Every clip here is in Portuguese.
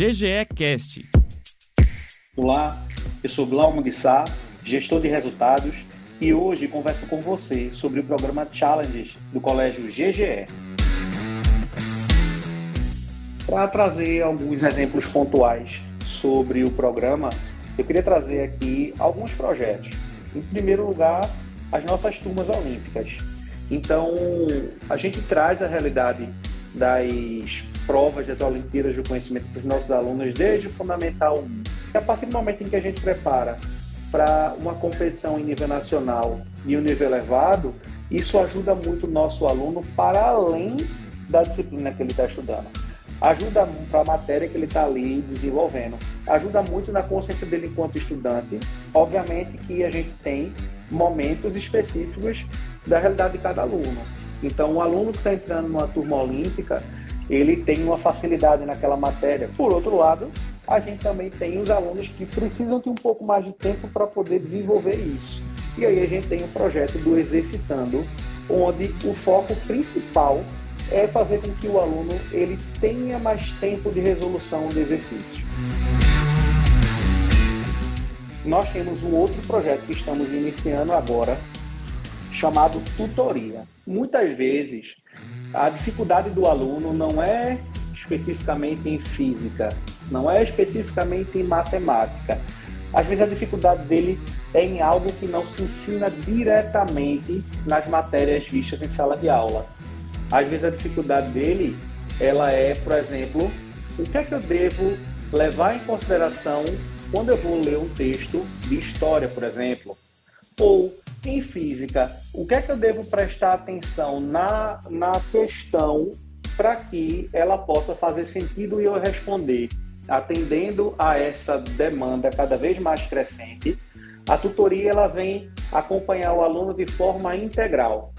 GGE Cast. Olá, eu sou Glaumo de Sá, gestor de resultados, e hoje converso com você sobre o programa Challenges do Colégio GGE. Para trazer alguns exemplos pontuais sobre o programa, eu queria trazer aqui alguns projetos. Em primeiro lugar, as nossas turmas olímpicas. Então, a gente traz a realidade das provas das Olimpíadas do Conhecimento para os nossos alunos desde o Fundamental 1. E a partir do momento em que a gente prepara para uma competição em nível nacional e um nível elevado, isso ajuda muito o nosso aluno para além da disciplina que ele está estudando. Ajuda para a matéria que ele está ali desenvolvendo. Ajuda muito na consciência dele enquanto estudante. Obviamente que a gente tem momentos específicos da realidade de cada aluno. Então, o aluno que está entrando numa turma olímpica, ele tem uma facilidade naquela matéria. Por outro lado, a gente também tem os alunos que precisam de um pouco mais de tempo para poder desenvolver isso. E aí a gente tem o projeto do Exercitando, onde o foco principal é fazer com que o aluno ele tenha mais tempo de resolução do exercício. Nós temos um outro projeto que estamos iniciando agora, chamado tutoria. Muitas vezes, a dificuldade do aluno não é especificamente em física, não é especificamente em matemática. Às vezes a dificuldade dele é em algo que não se ensina diretamente nas matérias vistas em sala de aula. Às vezes a dificuldade dele, ela é, por exemplo, o que é que eu devo levar em consideração quando eu vou ler um texto de história, por exemplo? Ou em física, o que é que eu devo prestar atenção na, na questão para que ela possa fazer sentido e eu responder? Atendendo a essa demanda cada vez mais crescente, a tutoria ela vem acompanhar o aluno de forma integral.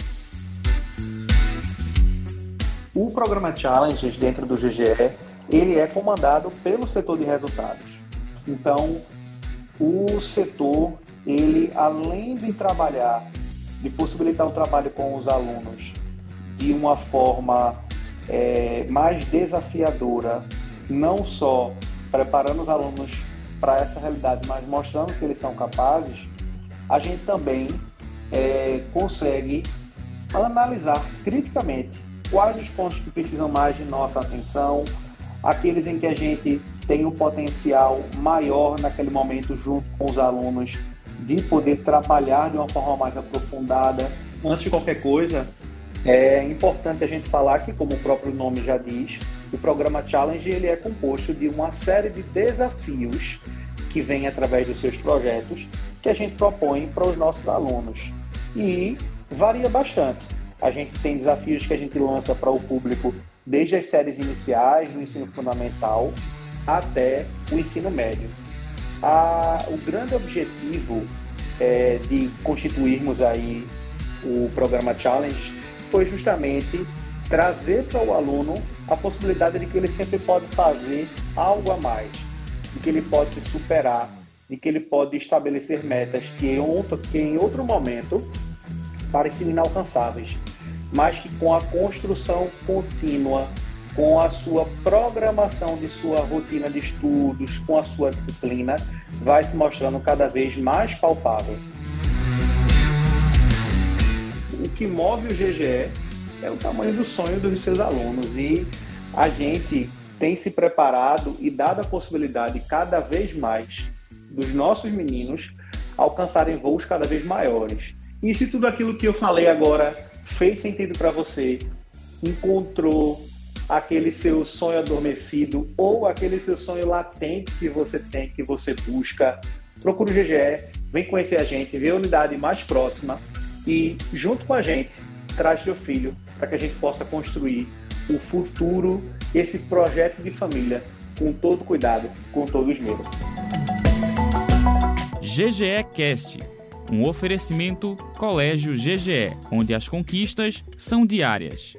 O programa Challenges dentro do GGE, ele é comandado pelo setor de resultados. Então, o setor ele, além de trabalhar, de possibilitar o trabalho com os alunos de uma forma é, mais desafiadora, não só preparando os alunos para essa realidade, mas mostrando que eles são capazes, a gente também é, consegue analisar criticamente quais os pontos que precisam mais de nossa atenção, aqueles em que a gente tem um potencial maior naquele momento junto com os alunos de poder trabalhar de uma forma mais aprofundada. Antes de qualquer coisa, é importante a gente falar que, como o próprio nome já diz, o programa Challenge ele é composto de uma série de desafios que vêm através dos seus projetos que a gente propõe para os nossos alunos. E varia bastante. A gente tem desafios que a gente lança para o público desde as séries iniciais do ensino fundamental até o ensino médio a, o grande objetivo é, de constituirmos aí o programa Challenge foi justamente trazer para o aluno a possibilidade de que ele sempre pode fazer algo a mais, de que ele pode se superar, de que ele pode estabelecer metas que em outro, que em outro momento pareciam inalcançáveis, mas que com a construção contínua com a sua programação de sua rotina de estudos, com a sua disciplina, vai se mostrando cada vez mais palpável. O que move o GGE é o tamanho do sonho dos seus alunos e a gente tem se preparado e dado a possibilidade cada vez mais dos nossos meninos alcançarem voos cada vez maiores. E se tudo aquilo que eu falei agora fez sentido para você, encontrou aquele seu sonho adormecido ou aquele seu sonho latente que você tem, que você busca, procura o GGE, vem conhecer a gente, vê a unidade mais próxima e, junto com a gente, traz seu filho para que a gente possa construir o futuro, esse projeto de família, com todo cuidado, com todo esmero. GGE Cast, um oferecimento Colégio GGE, onde as conquistas são diárias.